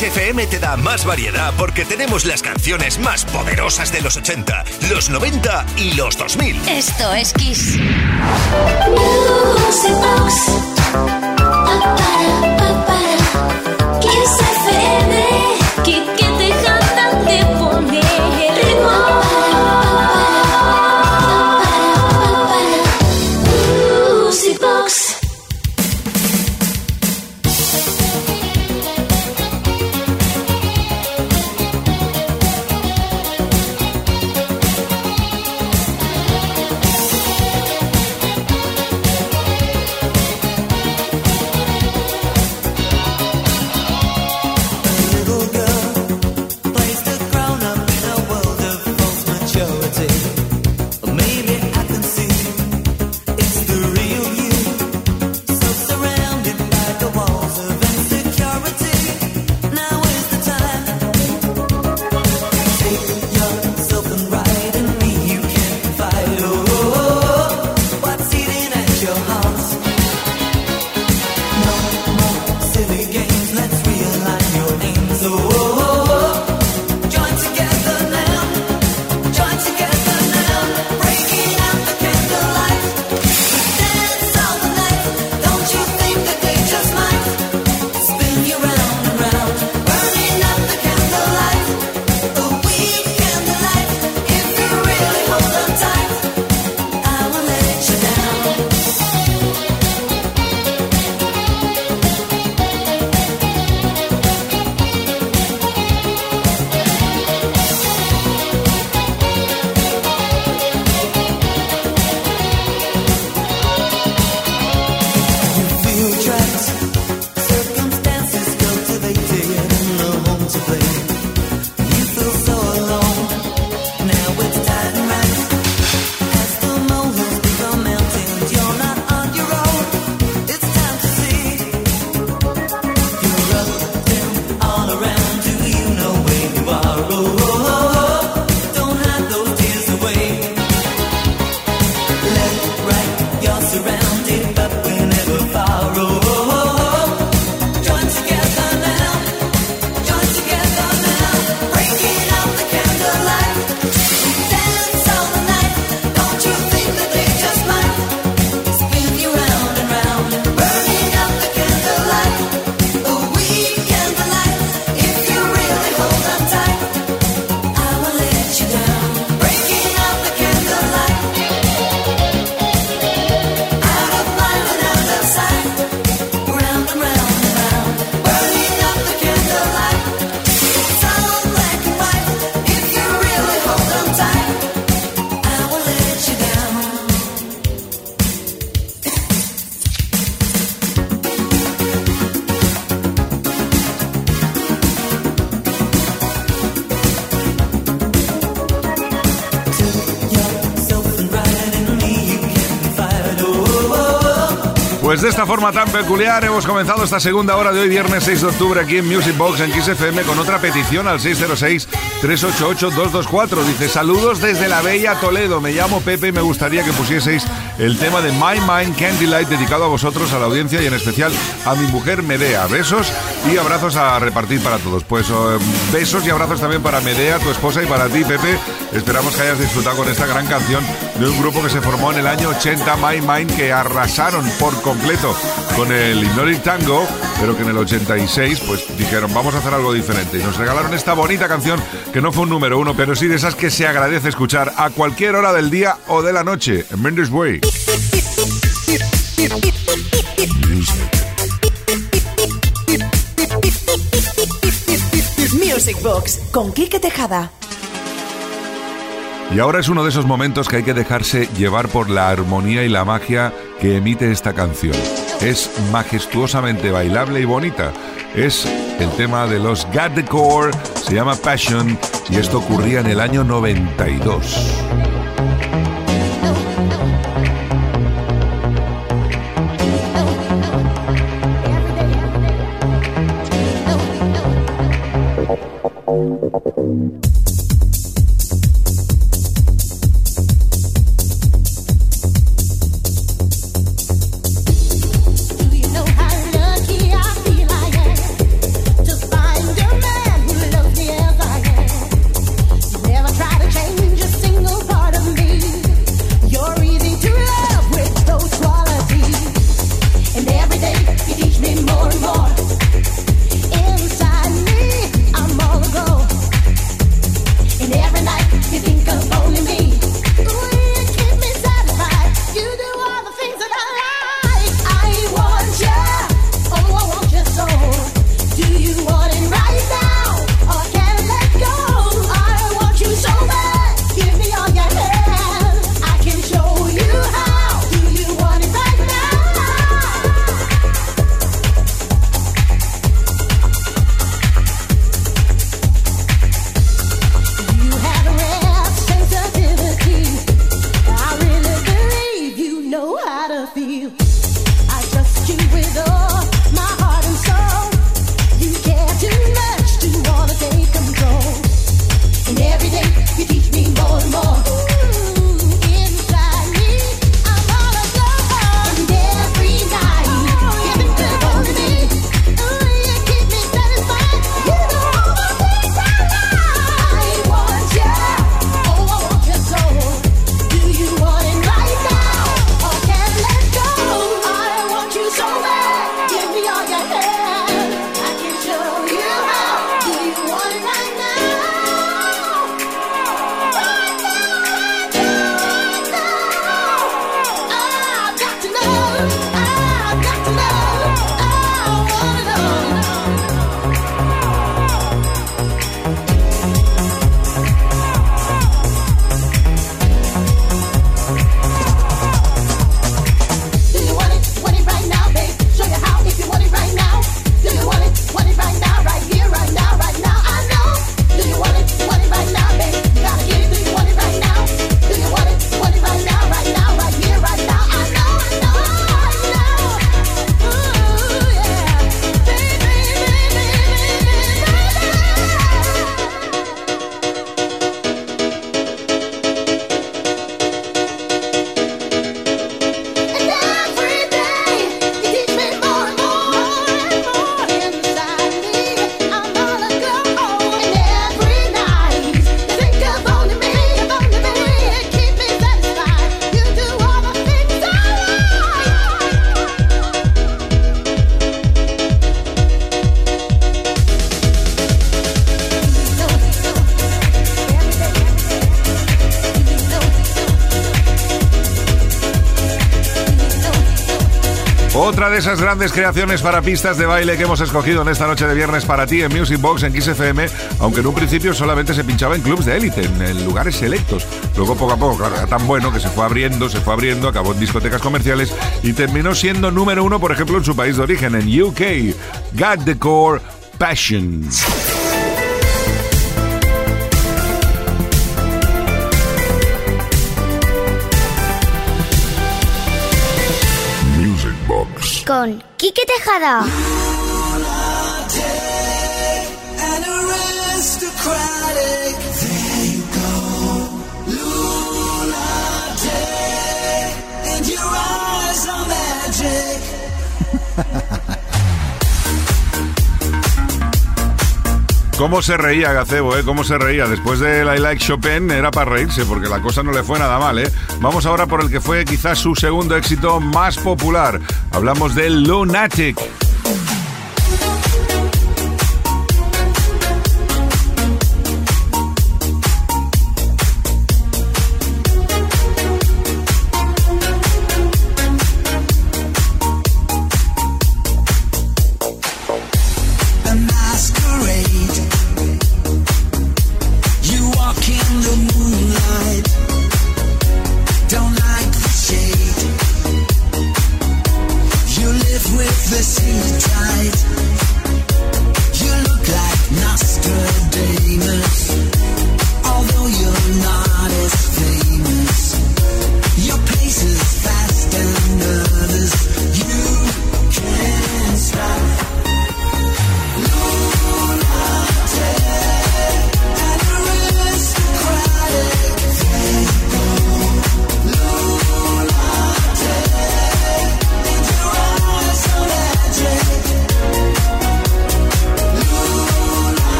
XFM te da más variedad porque tenemos las canciones más poderosas de los 80, los 90 y los 2000. Esto es Kiss. Pues de esta forma tan peculiar hemos comenzado esta segunda hora de hoy, viernes 6 de octubre, aquí en Music Box en XFM con otra petición al 606-388-224. Dice: Saludos desde la Bella Toledo. Me llamo Pepe y me gustaría que pusieseis el tema de My Mind Candlelight dedicado a vosotros, a la audiencia y en especial a mi mujer Medea. Besos y abrazos a repartir para todos. Pues eh, besos y abrazos también para Medea, tu esposa y para ti, Pepe. Esperamos que hayas disfrutado con esta gran canción de un grupo que se formó en el año 80, My Mind, que arrasaron por completo con el Hypnotic Tango, pero que en el 86 pues dijeron vamos a hacer algo diferente y nos regalaron esta bonita canción que no fue un número uno, pero sí de esas que se agradece escuchar a cualquier hora del día o de la noche. En Mendes Way. Music Box con Quique Tejada. Y ahora es uno de esos momentos que hay que dejarse llevar por la armonía y la magia que emite esta canción. Es majestuosamente bailable y bonita. Es el tema de los Got the Core, se llama Passion y esto ocurría en el año 92. Esas grandes creaciones para pistas de baile que hemos escogido en esta noche de viernes para ti en Music Box en XFM, aunque en un principio solamente se pinchaba en clubs de élite, en lugares selectos. Luego poco a poco, claro, era tan bueno que se fue abriendo, se fue abriendo, acabó en discotecas comerciales y terminó siendo número uno, por ejemplo, en su país de origen, en UK. Got the Core Passion. Con Quique Tejada. ¿Cómo se reía Gacebo, eh? ¿Cómo se reía? Después de I Like Chopin era para reírse, porque la cosa no le fue nada mal, ¿eh? Vamos ahora por el que fue quizás su segundo éxito más popular. Hablamos de Lunatic.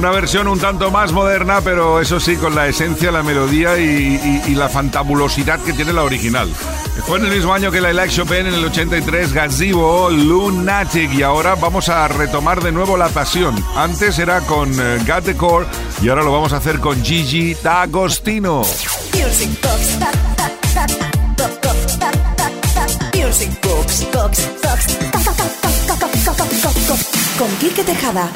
Una versión un tanto más moderna, pero eso sí, con la esencia, la melodía y, la fantabulosidad que tiene la original. Fue en el mismo año que la Like Chopin, en el 83, Gazebo, Lunatic. Y ahora vamos a retomar de nuevo la pasión. Antes era con uh, Got the Core y ahora lo vamos a hacer con Gigi D'Agostino. Con Quique Tejada.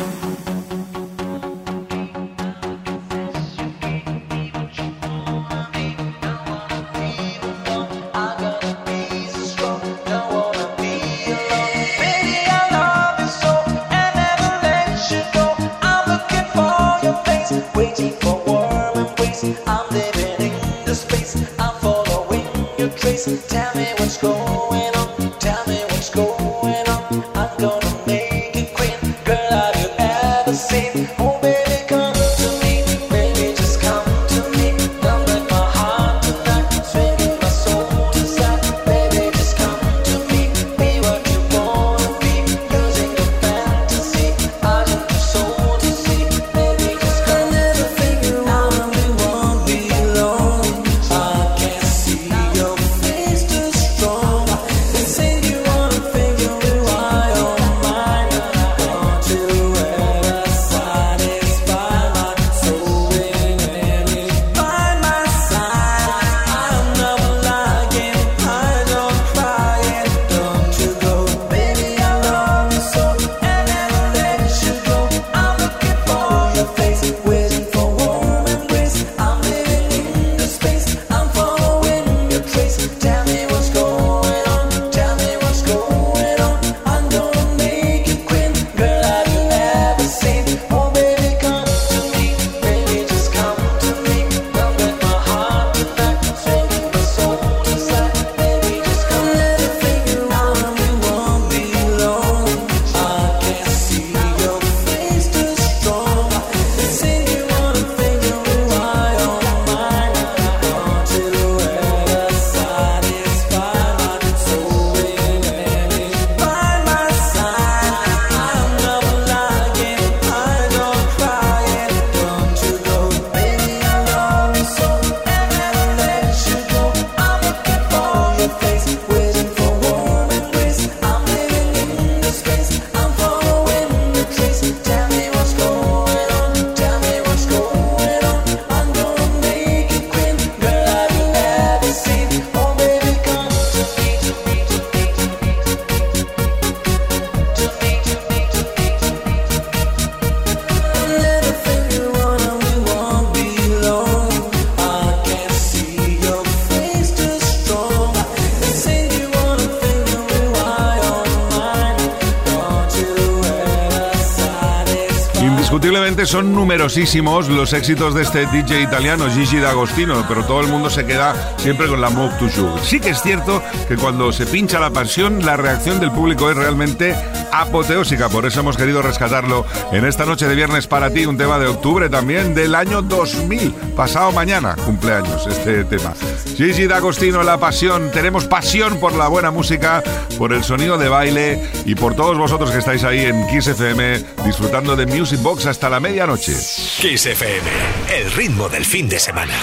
Son numerosísimos los éxitos de este DJ italiano Gigi D'Agostino, pero todo el mundo se queda siempre con la Move to Sugar. Sí que es cierto que cuando se pincha la pasión, la reacción del público es realmente apoteósica, por eso hemos querido rescatarlo en esta noche de viernes para ti, un tema de octubre también del año 2000, pasado mañana, cumpleaños este tema. Gigi D'Agostino, la pasión, tenemos pasión por la buena música, por el sonido de baile y por todos vosotros que estáis ahí en Kiss FM disfrutando de Music Box hasta la medianoche. Kiss FM, el ritmo del fin de semana.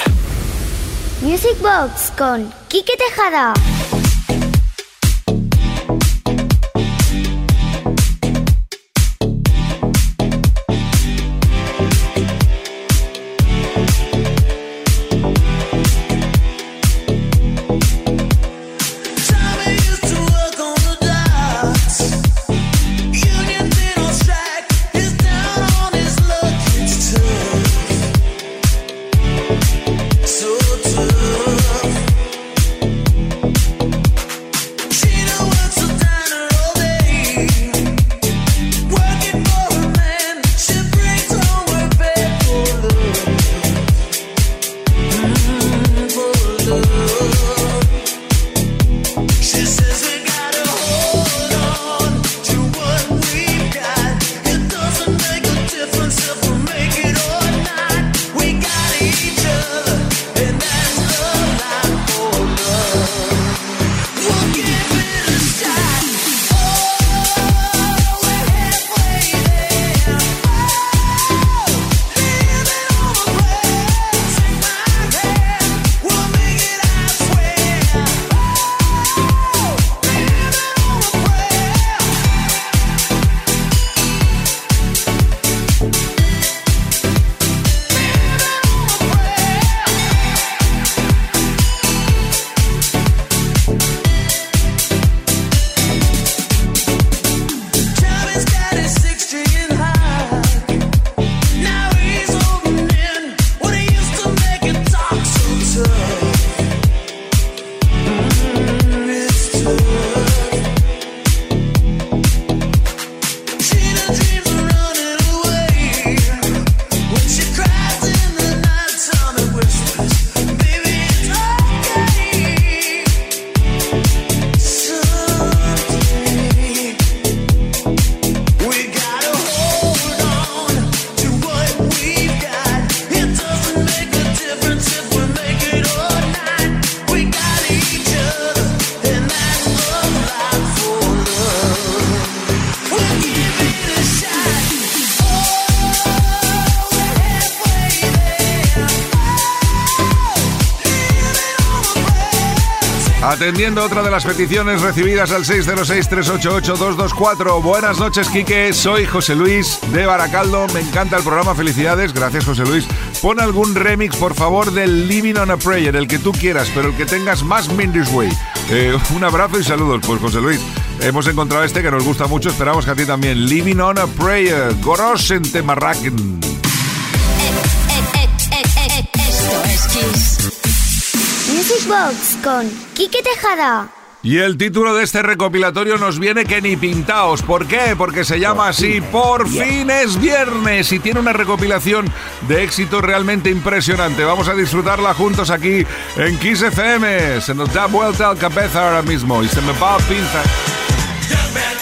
Music Box con Quique Tejada. Otra de las peticiones recibidas al 606-388-224. Buenas noches, Quique. Soy José Luis de Baracaldo. Me encanta el programa. Felicidades. Gracias, José Luis. Pon algún remix, por favor, del Living on a Prayer, el que tú quieras, pero el que tengas más Mindy's Way. Eh, un abrazo y saludos. Pues, José Luis, hemos encontrado este que nos gusta mucho. Esperamos que a ti también. Living on a Prayer. Goros en Temarraken. Esto es Kiss. Music Box con Quique Tejada. Y el título de este recopilatorio nos viene que ni pintaos. ¿Por qué? Porque se llama así Por fin es viernes y tiene una recopilación de éxitos realmente impresionante. Vamos a disfrutarla juntos aquí en Kiss FM. Se nos da vuelta al cabeza ahora mismo y se me va a pinzar. Young man,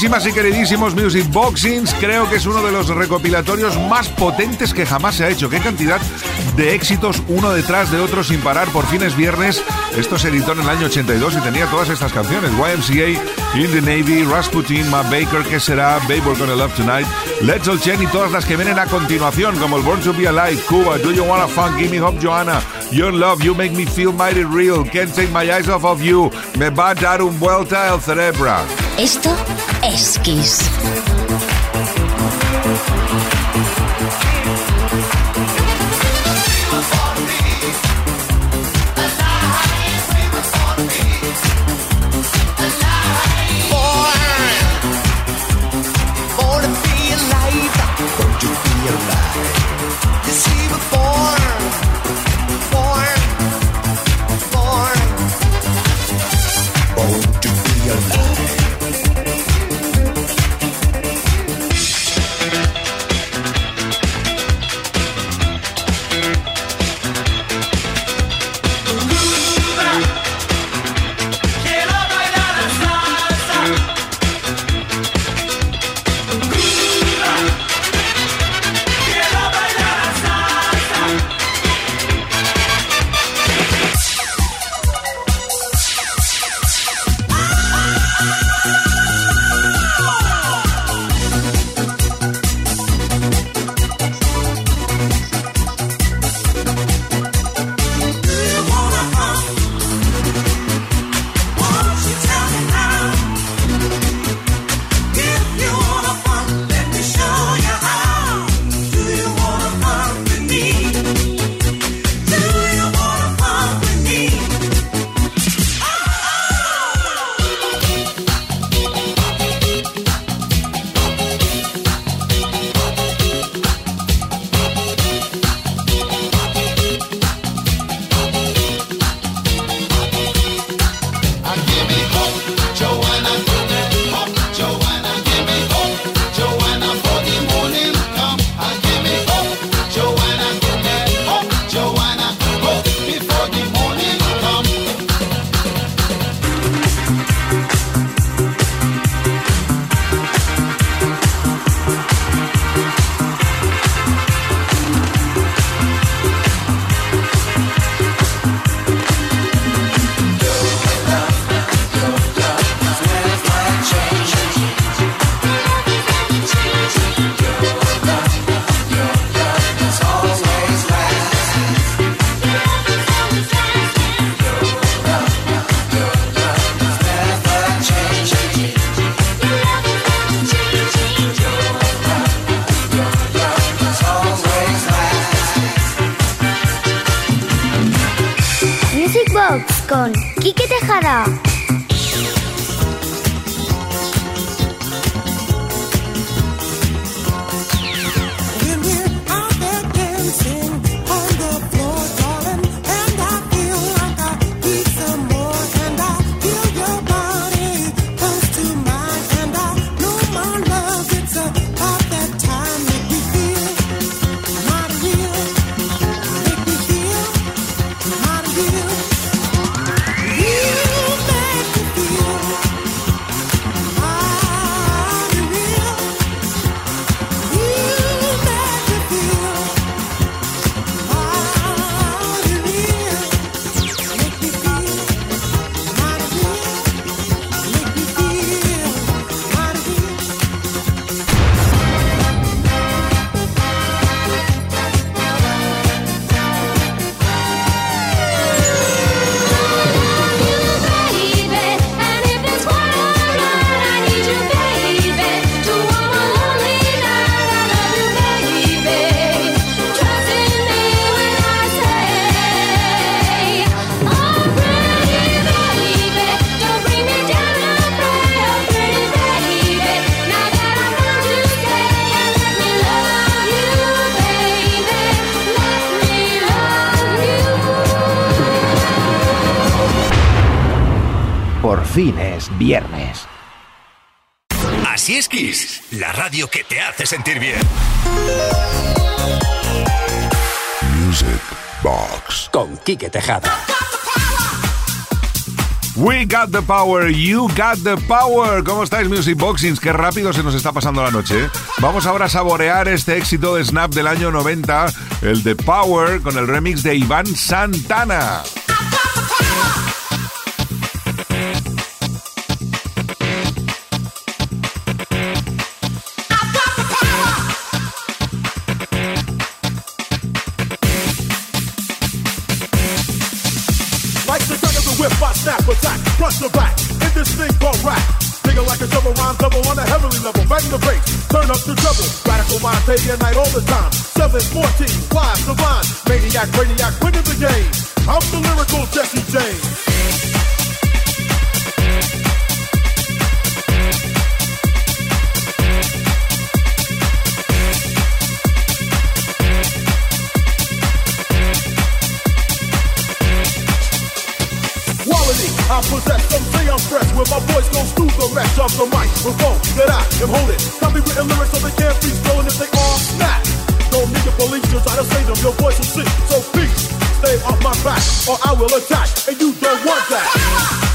Queridísimas y queridísimos Music Boxings, creo que es uno de los recopilatorios más potentes que jamás se ha hecho. Qué cantidad de éxitos uno detrás de otro sin parar. Por fin es viernes. Esto se editó en el año 82 y tenía todas estas canciones. YMCA, In the Navy, Rasputin, Ma Baker, ¿Qué será? Babe, We're Gonna Love Tonight, Let's All Chen y todas las que vienen a continuación, como el Born to Be Alive, Cuba, Do You Wanna Fun, Give Me Hope, Joanna, You're in Love, You Make Me Feel Mighty Real, Can't Take My Eyes Off of You, Me va a dar un vuelta el cerebro. Esto es Kiss. Sentir bien. Music Box. Con Quique Tejada. We got the power, you got the power. ¿Cómo estáis, Music Boxings? Qué rápido se nos está pasando la noche. ¿eh? Vamos ahora a saborear este éxito de Snap del año 90, el de Power, con el remix de Iván Santana. Front to back. In this thing called rap. Nigga like a double rhyme double on a heavenly level. Bang the bass, turn up the treble. Radical mind, day and night all the time. 714, fly, divine. Maniac, radiac, winning the game. I'm the lyrical Jesse James. Fresh Where my voice goes through the rest of the microphone That I am holding Copywritten lyrics so they can't be stolen if they are snap Don't need the police to try to save them. Your voice will sing, so peace Stay off my back or I will attack. And you don't want that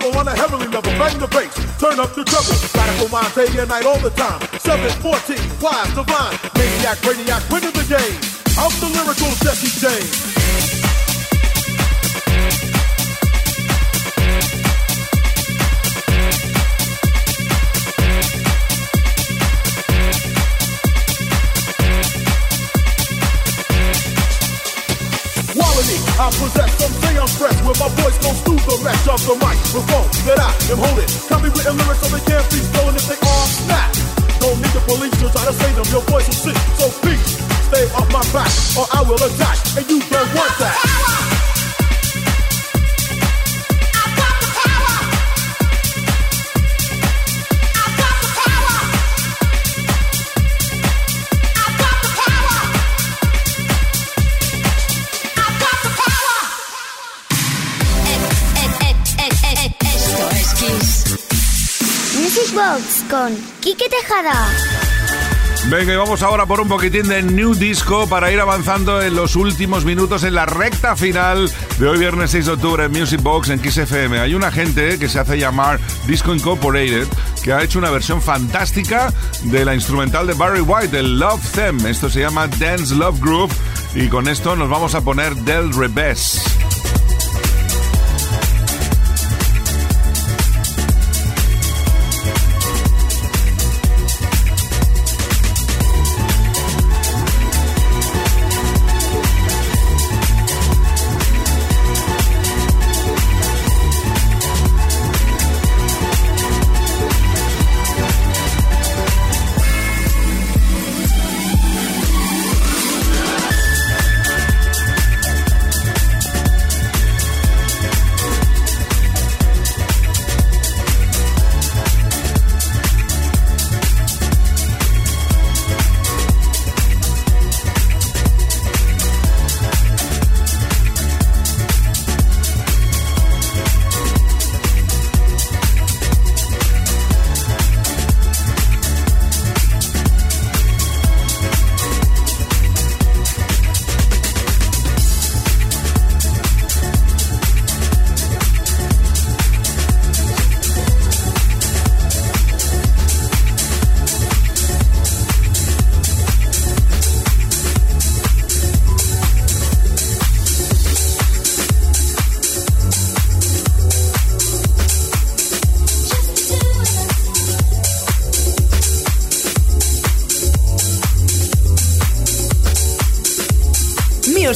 double on a heavenly level. Bang the bass, turn up the treble. Radical mind, day and night all the time. 714, wise, divine. Maniac, radiac, winning the game. I'm the lyrical Jesse James. I possess, fresh Where my voice goes through the rest of the microphone That I am holding Copywritten lyrics so they can't be stolen if they are not. Don't need the police to try to save them. Your voice will sing, so peace Stay off my back or I will attack. And you don't want that Con Quique Tejada. Venga, y vamos ahora por un poquitín de New Disco para ir avanzando en los últimos minutos en la recta final de hoy viernes 6 de octubre en Music Box en Kiss FM. Hay una gente que se hace llamar Disco Incorporated que ha hecho una versión fantástica de la instrumental de Barry White, el Love Them. Esto se llama Dance Love Groove Y con esto nos vamos a poner del revés.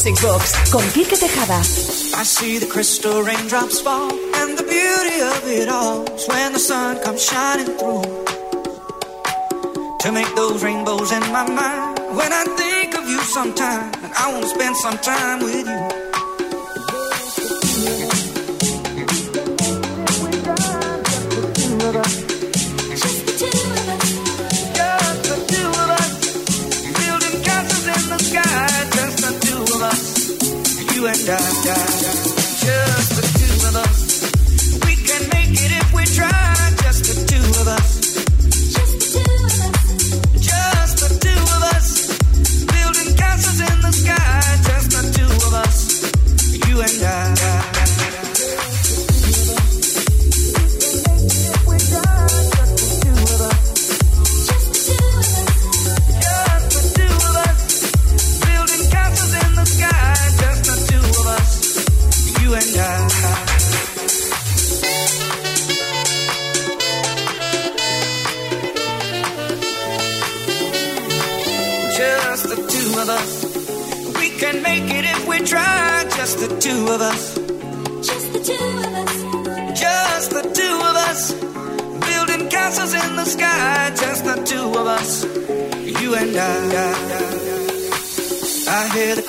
Music Box con Quique Tejada. I see the crystal raindrops fall, and the beauty of it all is when the sun comes shining through. To make those rainbows in my mind, when I think of you sometime, and I want to spend some time with you. You and I.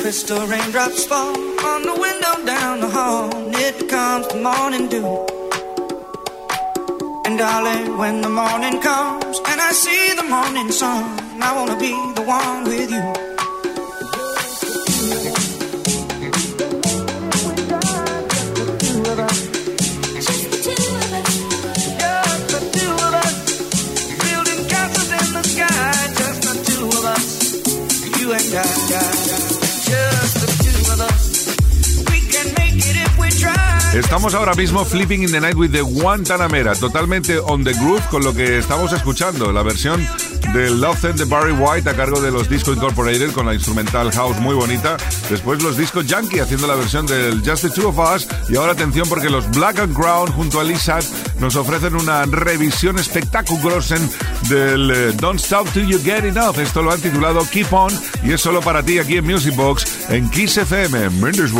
crystal raindrops fall on the window down the hall. It comes the morning dew. And darling, when the morning comes and I see the morning sun, I wanna be the one with you. Estamos ahora mismo flipping in the night with the Guantanamera, totalmente on the groove con lo que estamos escuchando, la versión del Love and de Barry White a cargo de los Disco Incorporated con la instrumental house muy bonita. Después los Disco Yankee haciendo la versión del Just the Two of Us. Y ahora atención porque los Black and Crown junto a Lisa nos ofrecen una revisión espectaculosa del eh, Don't Stop Till You Get Enough. Esto lo han titulado Keep On y es solo para ti aquí en Music Box en Kiss FM, Mendes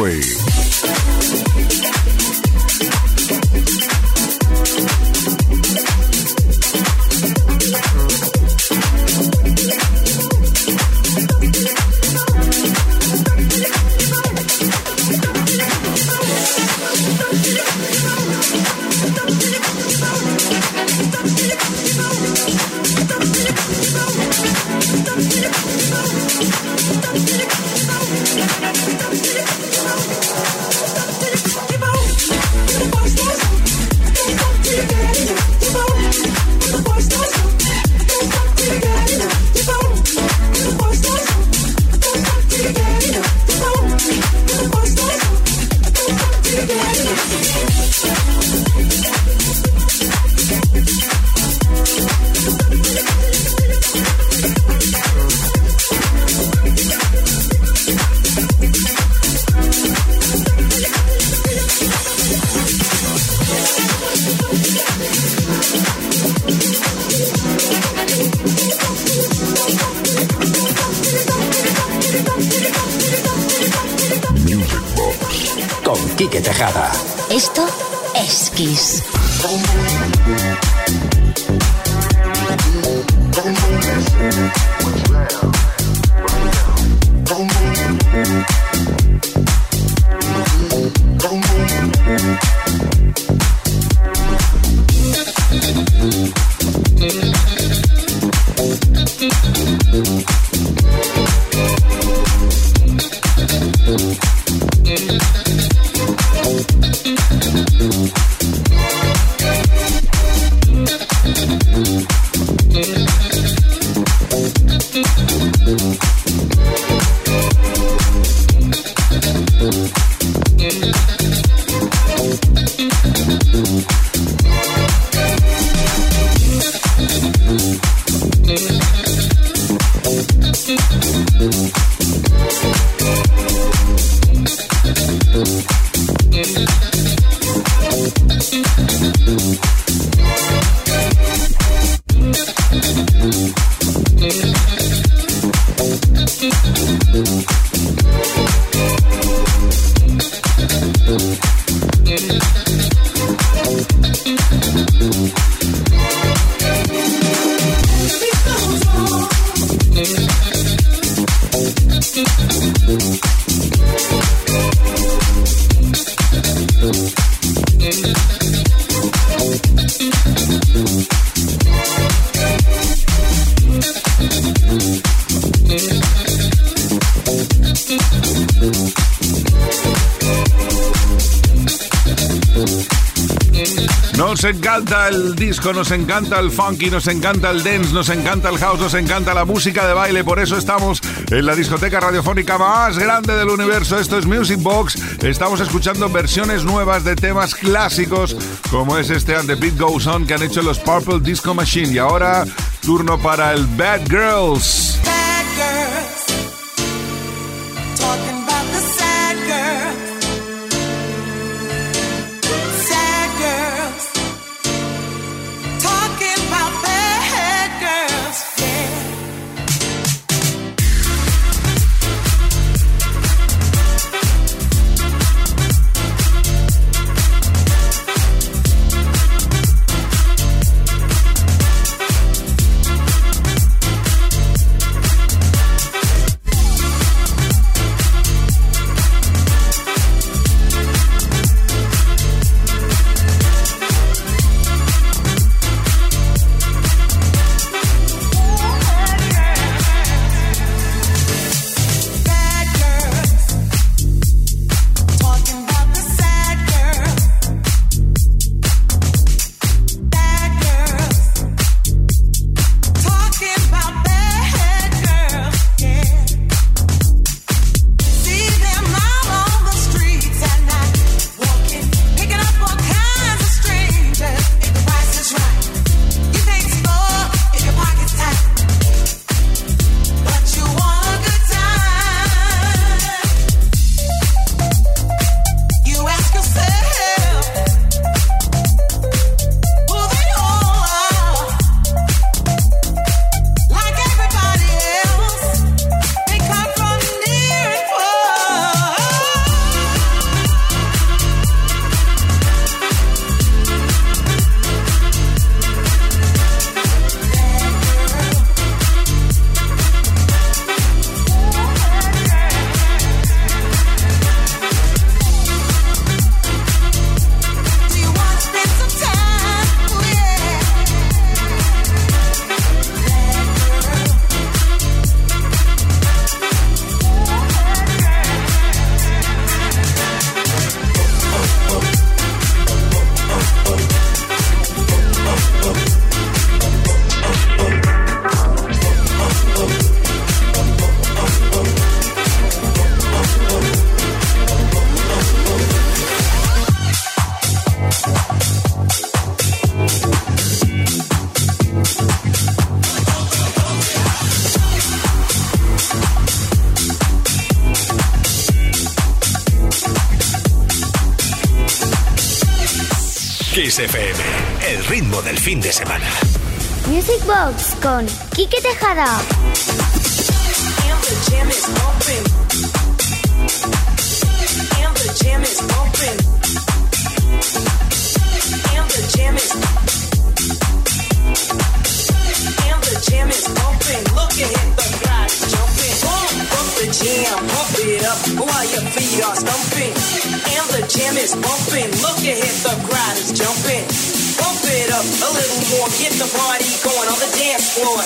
Tejada. Esto es Kiss. Amen. Encanta el disco, nos encanta el funky, nos encanta el dance, nos encanta el house, nos encanta la música de baile. Por eso estamos en la discoteca radiofónica más grande del universo. Esto es Music Box. Estamos escuchando versiones nuevas de temas clásicos, como es este And the Beat Goes On que han hecho los Purple Disco Machine. Y ahora, turno para el Bad Girls. Kiss FM, el ritmo del fin de semana. Music Box con Quique Tejada. And the jam is open. And the the jam is bumping. And the jam is. And the jam is bumping. Look the jam, pump it up while your feet are stumping. And the jam is bumping. Look ahead, the crowd is jumping. Pump it up a little more, get the party going on the dance floor.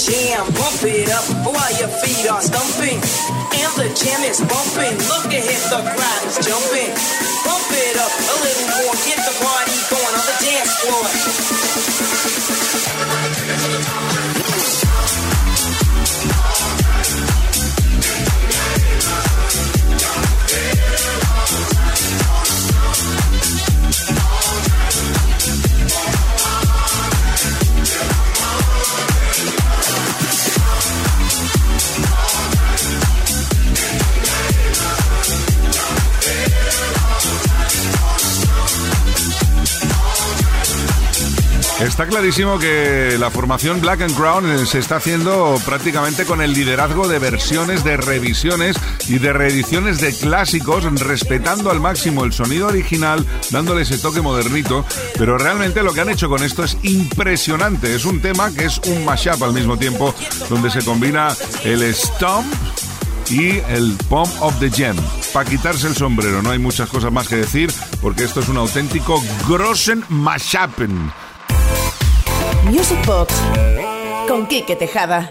Jam, pump it up while your feet are stumping. And the jam is bumping. Look ahead, the crowd is jumping. Pump it up a little more, get the party going on the dance floor. Está clarísimo que la formación Black and Crown eh, se está haciendo prácticamente con el liderazgo de versiones, de revisiones y de reediciones de clásicos, respetando al máximo el sonido original, dándole ese toque modernito. Pero realmente lo que han hecho con esto es impresionante. Es un tema que es un mashup al mismo tiempo, donde se combina el stomp y el Pump of the Gem. Para quitarse el sombrero, no hay muchas cosas más que decir, porque esto es un auténtico Grossen Mashuppen. Music Box con Quique Tejada.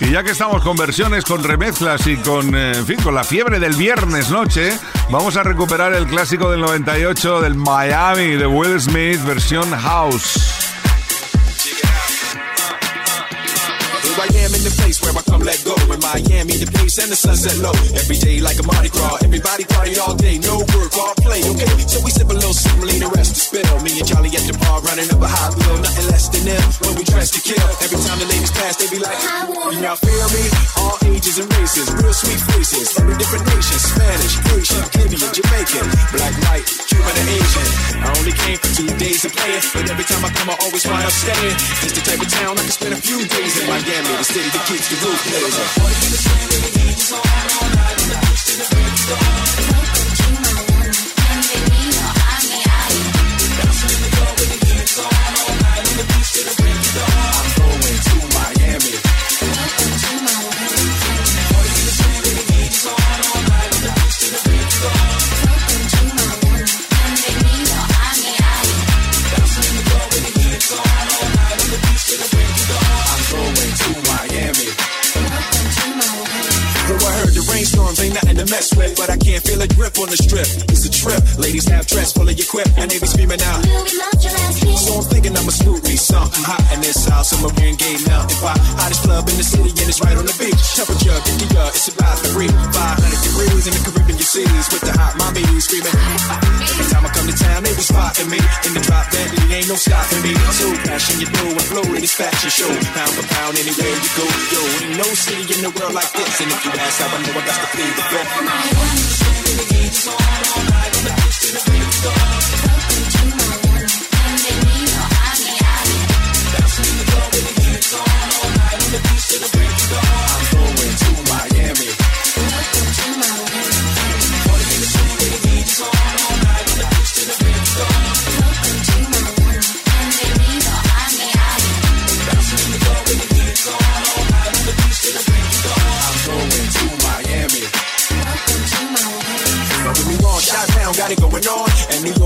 Y ya que estamos con versiones, con remezclas y con, eh, fin, con la fiebre del viernes noche, vamos a recuperar el clásico del 98 del Miami de Will Smith, versión House. In the place where I come let go. In Miami, the pace and the sunset low. Every day like a Mardi Gras. Everybody party all day, no work, all play, okay? So we sip a little something, the rest to spill. Me and Charlie at the bar running up a high bill, nothing less than them. When we dress to kill, every time the ladies pass, they be like, You y'all feel me? All ages and races, real sweet faces, every different nation. Spanish, Haitian, Caribbean, Jamaican, black, white, Cuban, and Asian. I only came for two days of playing, but every time I come, I always wind up staying. It's the type of town I can spend a few days in Miami, ready to the roof, ladies. Party in the saying? We need this all night. I'm to the break of dawn. nothing nothing to mess with, but I can't feel a grip on the strip. It's a trip. Ladies have dress full of your quip, and they be screaming out. So I'm thinking I'ma scoop me something hot in this house. I'm a Marine Gay Mountain Pot. Hottest club in the city, and it's right on the beach. Temperature 50 uh, it's about reach 500 degrees in the Caribbean seas with the hot mommy screaming. Every time I come to town, they be spotting me. In the drop Bentley, ain't no stopping me. So passion you throw and flow in this fashion show. Pound for pound, anywhere you go. Yo, ain't no city in the world like this. And if you ask how I know, I got to plead the my one. Shifting the game, so I'm alright. I'm addicted to the beat, so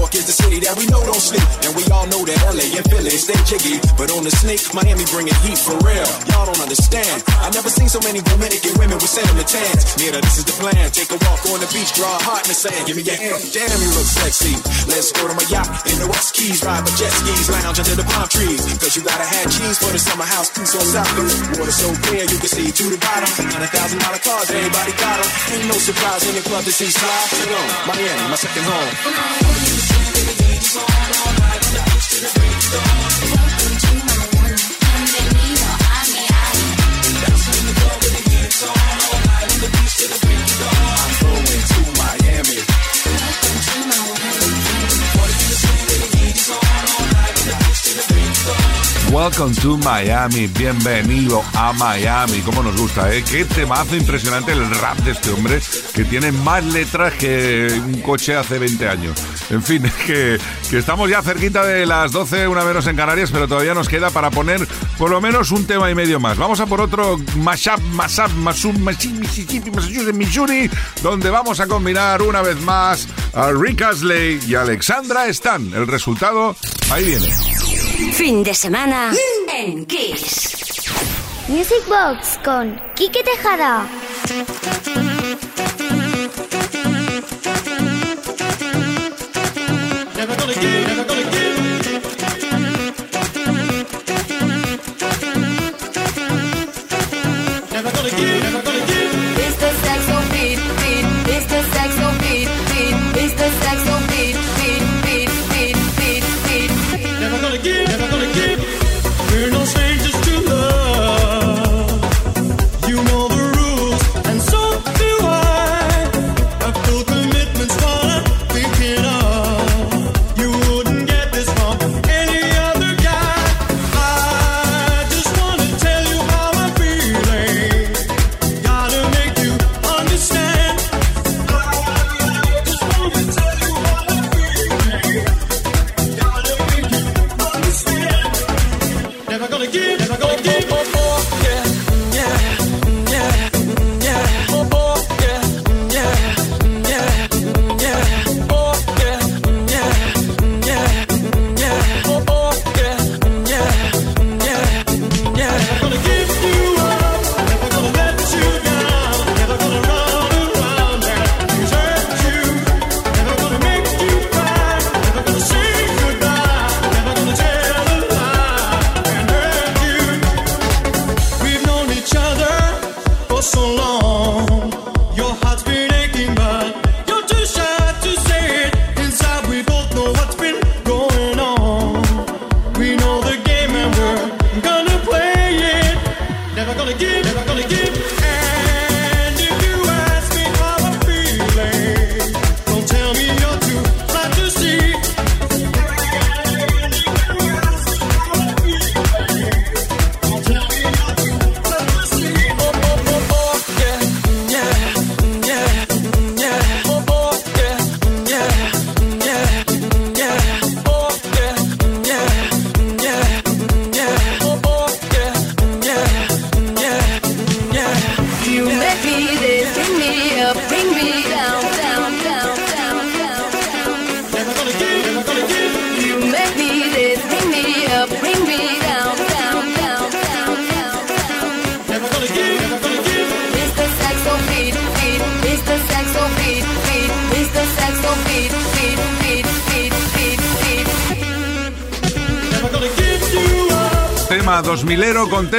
York is the city that we know don't sleep. And we all know that LA and Philly stay jiggy. But on the sneak, Miami bringing heat for real. Y'all don't understand. I never seen so many Dominican women with cinnamon tans. Nita, this is the plan. Take a walk on the beach, draw a heart in the sand. Give me your hand. Damn, you look sexy. Let's go to my yacht in the West Keys. Ride my jet skis, lounge under the palm trees. Cause you gotta have cheese for the summer house. Cruise on South. Water so clear, you can see to the bottom. Hundred thousand dollar cars, everybody got them. Ain't no surprise in the club to see on, Miami, my second home. All night on the beach to the break of dawn. Welcome to Miami, bienvenido a Miami. Cómo nos gusta, ¿eh? Qué temazo impresionante el rap de este hombre, que tiene más letras que un coche hace 20 años. En fin, que, estamos ya cerquita de las 12, una menos en Canarias, pero todavía nos queda para poner por lo menos un tema y medio más. Vamos a por otro mashup, mashup, mashup, Mississippi, Massachusetts, Missouri, donde vamos a combinar una vez más a Rick Astley y Alexandra Stan. El resultado, ahí viene. Fin de semana en Kiss. Music Box con Quique Tejada.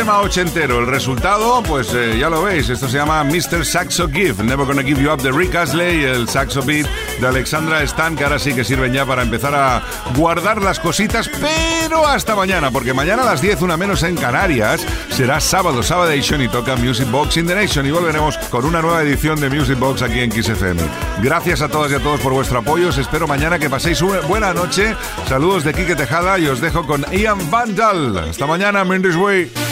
Tema ochentero. El resultado, pues eh, ya lo veis, esto se llama Mr. Saxo Give. Never Gonna Give You Up de Rick Astley y el Saxo Beat de Alexandra Stan, que ahora sí que sirven ya para empezar a guardar las cositas, pero hasta mañana, porque mañana a las 10, una menos en Canarias, será sábado, Sabadation y toca Music Box in the Nation y volveremos con una nueva edición de Music Box aquí en Kiss FM. Gracias a todas y a todos por vuestro apoyo. Os espero mañana que paséis una buena noche. Saludos de Quique Tejada y os dejo con Ian Vandal. Hasta mañana, Mendes Way.